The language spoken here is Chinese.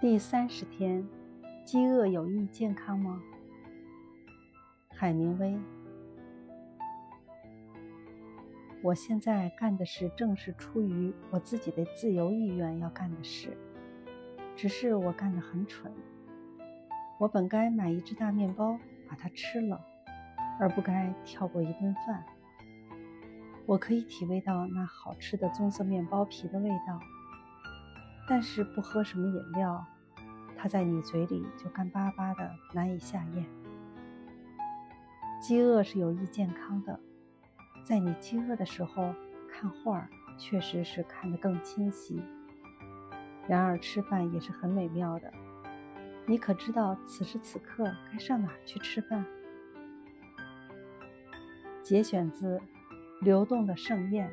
第三十天，饥饿有益健康吗？海明威。我现在干的事正是出于我自己的自由意愿要干的事，只是我干得很蠢。我本该买一只大面包把它吃了，而不该跳过一顿饭。我可以体味到那好吃的棕色面包皮的味道，但是不喝什么饮料，它在你嘴里就干巴巴的，难以下咽。饥饿是有益健康的。在你饥饿的时候看画，确实是看得更清晰。然而吃饭也是很美妙的。你可知道此时此刻该上哪去吃饭？节选自《流动的盛宴》。